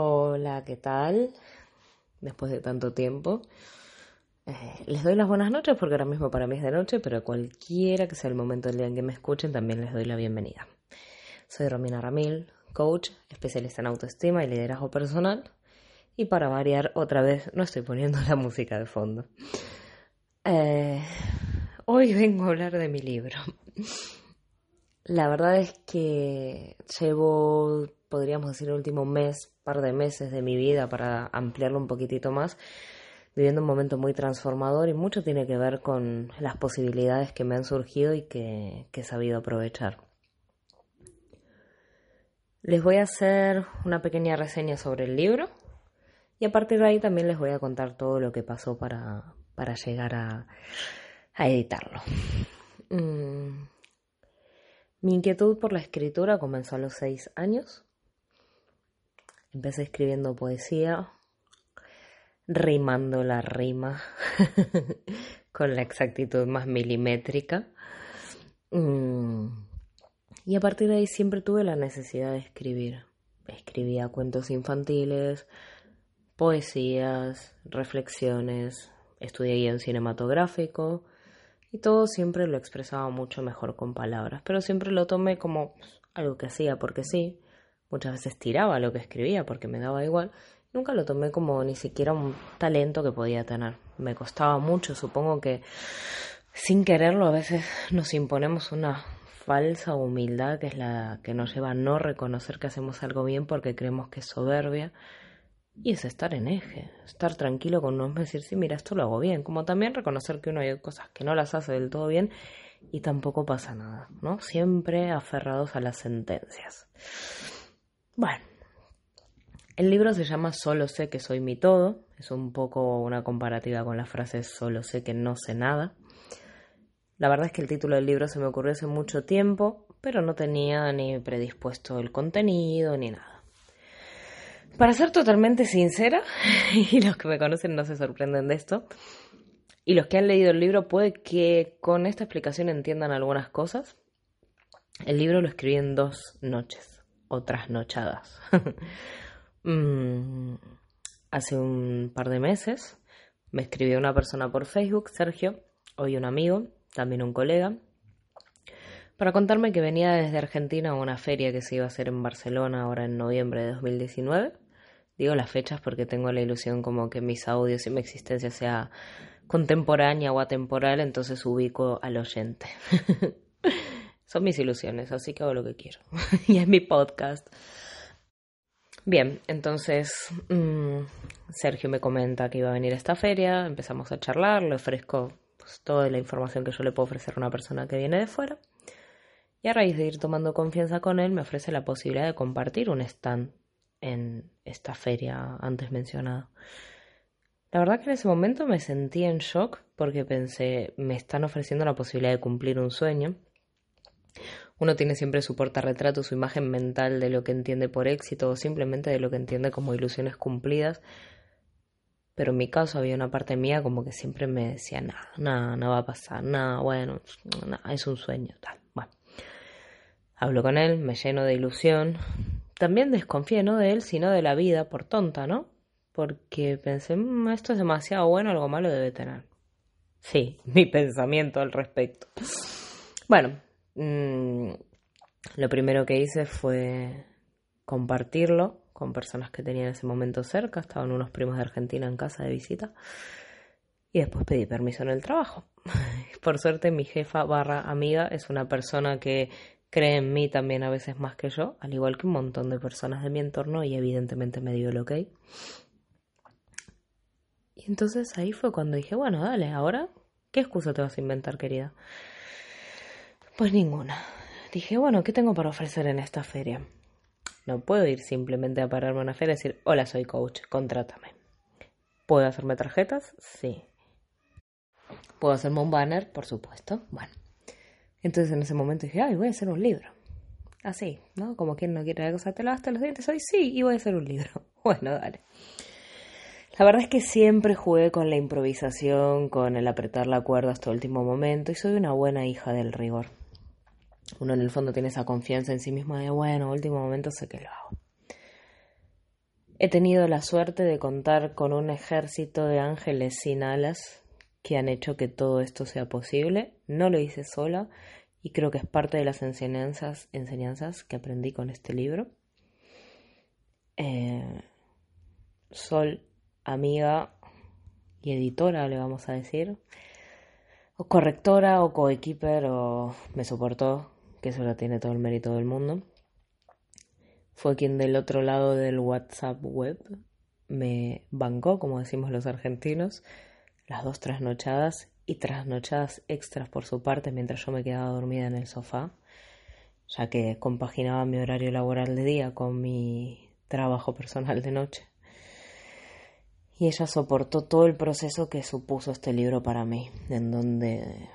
Hola, ¿qué tal? Después de tanto tiempo. Eh, les doy las buenas noches porque ahora mismo para mí es de noche, pero cualquiera que sea el momento del día en que me escuchen, también les doy la bienvenida. Soy Romina Ramil, coach, especialista en autoestima y liderazgo personal. Y para variar, otra vez no estoy poniendo la música de fondo. Eh, hoy vengo a hablar de mi libro. La verdad es que llevo, podríamos decir, el último mes, par de meses de mi vida para ampliarlo un poquitito más, viviendo un momento muy transformador y mucho tiene que ver con las posibilidades que me han surgido y que, he sabido aprovechar. Les voy a hacer una pequeña reseña sobre el libro y a partir de ahí también les voy a contar todo lo que pasó para, para llegar a, a editarlo. Mm. Mi inquietud por la escritura comenzó a los seis años. Empecé escribiendo poesía, rimando la rima con la exactitud más milimétrica. Mm. Y a partir de ahí siempre tuve la necesidad de escribir. Escribía cuentos infantiles, poesías, reflexiones, estudié guion cinematográfico, y todo siempre lo expresaba mucho mejor con palabras, pero siempre lo tomé como algo que hacía porque sí, muchas veces tiraba lo que escribía porque me daba igual, nunca lo tomé como ni siquiera un talento que podía tener, me costaba mucho, supongo que sin quererlo a veces nos imponemos una falsa humildad que es la que nos lleva a no reconocer que hacemos algo bien porque creemos que es soberbia y es estar en eje, estar tranquilo con uno mismo, decir, sí, mira, esto lo hago bien, como también reconocer que uno hay cosas que no las hace del todo bien y tampoco pasa nada, ¿no? Siempre aferrados a las sentencias. Bueno, el libro se llama Solo sé que soy mi todo, es un poco una comparativa con la frase Solo sé que no sé nada. La verdad es que el título del libro se me ocurrió hace mucho tiempo, pero no tenía ni predispuesto el contenido ni nada. Para ser totalmente sincera, y los que me conocen no se sorprenden de esto, y los que han leído el libro puede que con esta explicación entiendan algunas cosas. El libro lo escribí en dos noches, o trasnochadas. Mm, hace un par de meses me escribió una persona por Facebook, Sergio, hoy un amigo, también un colega, para contarme que venía desde Argentina a una feria que se iba a hacer en Barcelona ahora en noviembre de 2019 Digo las fechas porque tengo la ilusión como que mis audios y mi existencia sea contemporánea o atemporal, entonces ubico al oyente. Son mis ilusiones, así que hago lo que quiero. y es mi podcast. Bien, entonces mm, Sergio me comenta que iba a venir a esta feria, empezamos a charlar, le ofrezco pues, toda la información que yo le puedo ofrecer a una persona que viene de fuera. Y a raíz de ir tomando confianza con él, me ofrece la posibilidad de compartir un stand en esta feria antes mencionada. La verdad que en ese momento me sentí en shock porque pensé, me están ofreciendo la posibilidad de cumplir un sueño. Uno tiene siempre su portarretrato, su imagen mental de lo que entiende por éxito o simplemente de lo que entiende como ilusiones cumplidas. Pero en mi caso había una parte mía como que siempre me decía, nada, nada, no va a pasar, nada, bueno, nada, es un sueño, tal. Bueno, hablo con él, me lleno de ilusión, también desconfié no de él, sino de la vida, por tonta, ¿no? Porque pensé, mm, esto es demasiado bueno, algo malo debe tener. Sí, mi pensamiento al respecto. Bueno, mm, lo primero que hice fue compartirlo con personas que tenía en ese momento cerca, estaban unos primos de Argentina en casa de visita, y después pedí permiso en el trabajo. Por suerte mi jefa barra amiga es una persona que cree en mí también a veces más que yo, al igual que un montón de personas de mi entorno y evidentemente me dio el ok. Y entonces ahí fue cuando dije, bueno, dale, ahora, ¿qué excusa te vas a inventar, querida? Pues ninguna. Dije, bueno, ¿qué tengo para ofrecer en esta feria? No puedo ir simplemente a pararme a una feria y decir, hola, soy coach, contrátame. ¿Puedo hacerme tarjetas? Sí. ¿Puedo hacerme un banner? Por supuesto. Bueno. Entonces en ese momento dije, ay, voy a hacer un libro. Así, ¿no? Como quien no quiere te lavaste los dientes hoy, sí, y voy a hacer un libro. Bueno, dale. La verdad es que siempre jugué con la improvisación, con el apretar la cuerda hasta el último momento, y soy una buena hija del rigor. Uno en el fondo tiene esa confianza en sí mismo de, bueno, último momento sé que lo hago. He tenido la suerte de contar con un ejército de ángeles sin alas que han hecho que todo esto sea posible. No lo hice sola y creo que es parte de las enseñanzas, enseñanzas que aprendí con este libro. Eh, Sol, amiga y editora, le vamos a decir, o correctora o coequiper o me soportó, que eso lo tiene todo el mérito del mundo fue quien del otro lado del WhatsApp web me bancó, como decimos los argentinos, las dos trasnochadas y trasnochadas extras por su parte mientras yo me quedaba dormida en el sofá, ya que compaginaba mi horario laboral de día con mi trabajo personal de noche. Y ella soportó todo el proceso que supuso este libro para mí, en donde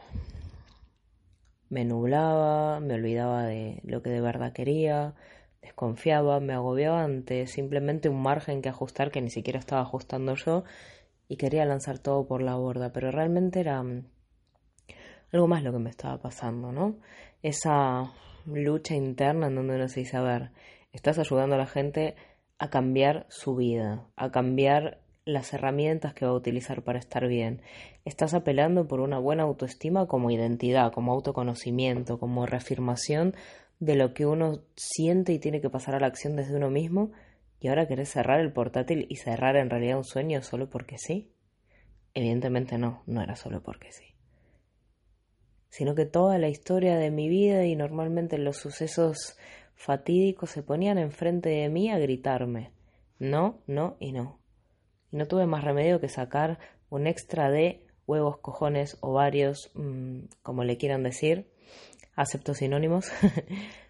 me nublaba, me olvidaba de lo que de verdad quería, desconfiaba, me agobiaba ante simplemente un margen que ajustar que ni siquiera estaba ajustando yo y quería lanzar todo por la borda, pero realmente era mm, algo más lo que me estaba pasando, ¿no? Esa lucha interna en donde uno se dice, a ver, estás ayudando a la gente a cambiar su vida, a cambiar las herramientas que va a utilizar para estar bien. Estás apelando por una buena autoestima como identidad, como autoconocimiento, como reafirmación de lo que uno siente y tiene que pasar a la acción desde uno mismo y ahora querés cerrar el portátil y cerrar en realidad un sueño solo porque sí? Evidentemente no, no era solo porque sí. Sino que toda la historia de mi vida y normalmente los sucesos fatídicos se ponían enfrente de mí a gritarme no, no y no. Y no tuve más remedio que sacar un extra de huevos, cojones, ovarios, mmm, como le quieran decir, acepto sinónimos.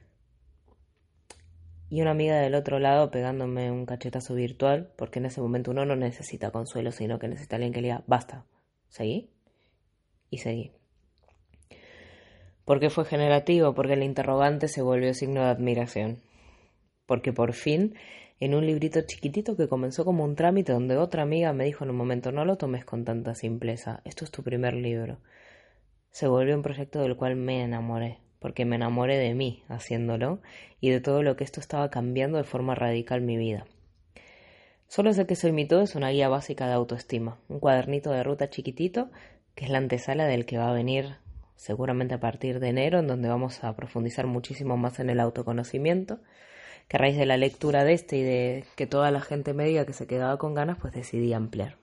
y una amiga del otro lado pegándome un cachetazo virtual, porque en ese momento uno no necesita consuelo, sino que necesita alguien que le diga, basta, seguí y seguí. ¿Por qué fue generativo? Porque el interrogante se volvió signo de admiración. Porque por fin, en un librito chiquitito que comenzó como un trámite donde otra amiga me dijo en un momento, no lo tomes con tanta simpleza, esto es tu primer libro se volvió un proyecto del cual me enamoré, porque me enamoré de mí haciéndolo y de todo lo que esto estaba cambiando de forma radical mi vida. Solo sé que Soy mi todo es una guía básica de autoestima, un cuadernito de ruta chiquitito que es la antesala del que va a venir seguramente a partir de enero, en donde vamos a profundizar muchísimo más en el autoconocimiento, que a raíz de la lectura de este y de que toda la gente me diga que se quedaba con ganas, pues decidí ampliar.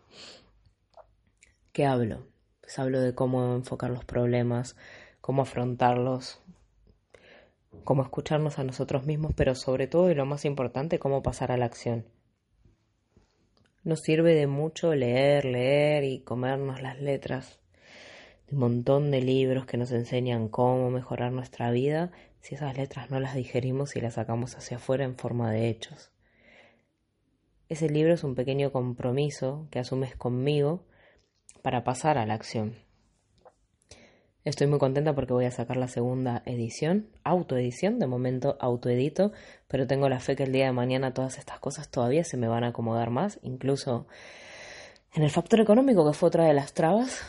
¿Qué hablo? Les hablo de cómo enfocar los problemas, cómo afrontarlos, cómo escucharnos a nosotros mismos, pero sobre todo y lo más importante, cómo pasar a la acción. Nos sirve de mucho leer, leer y comernos las letras de un montón de libros que nos enseñan cómo mejorar nuestra vida si esas letras no las digerimos y las sacamos hacia afuera en forma de hechos. Ese libro es un pequeño compromiso que asumes conmigo para pasar a la acción. Estoy muy contenta porque voy a sacar la segunda edición, autoedición, de momento autoedito, pero tengo la fe que el día de mañana todas estas cosas todavía se me van a acomodar más, incluso en el factor económico que fue otra de las trabas.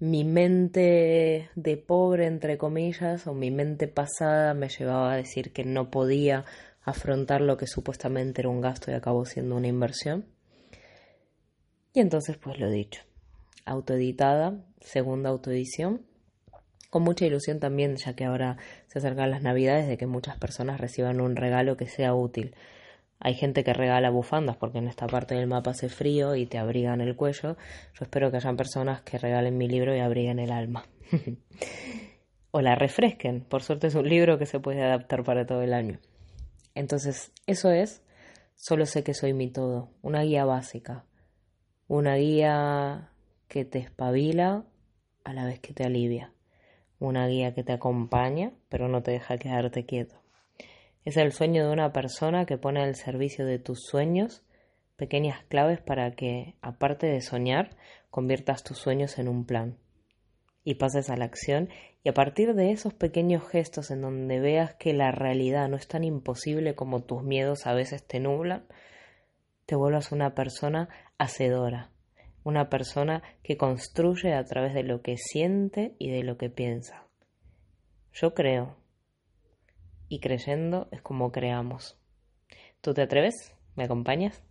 Mi mente de pobre, entre comillas, o mi mente pasada me llevaba a decir que no podía afrontar lo que supuestamente era un gasto y acabó siendo una inversión. Y entonces pues lo dicho autoeditada, segunda autoedición, con mucha ilusión también, ya que ahora se acercan las navidades, de que muchas personas reciban un regalo que sea útil. Hay gente que regala bufandas porque en esta parte del mapa hace frío y te abrigan el cuello. Yo espero que hayan personas que regalen mi libro y abriguen el alma. o la refresquen. Por suerte es un libro que se puede adaptar para todo el año. Entonces, eso es, solo sé que soy mi todo, una guía básica, una guía que te espabila a la vez que te alivia. Una guía que te acompaña, pero no te deja quedarte quieto. Es el sueño de una persona que pone al servicio de tus sueños pequeñas claves para que, aparte de soñar, conviertas tus sueños en un plan y pases a la acción y a partir de esos pequeños gestos en donde veas que la realidad no es tan imposible como tus miedos a veces te nublan, te vuelvas una persona hacedora, una persona que construye a través de lo que siente y de lo que piensa. Yo creo, y creyendo es como creamos. ¿Tú te atreves? ¿Me acompañas?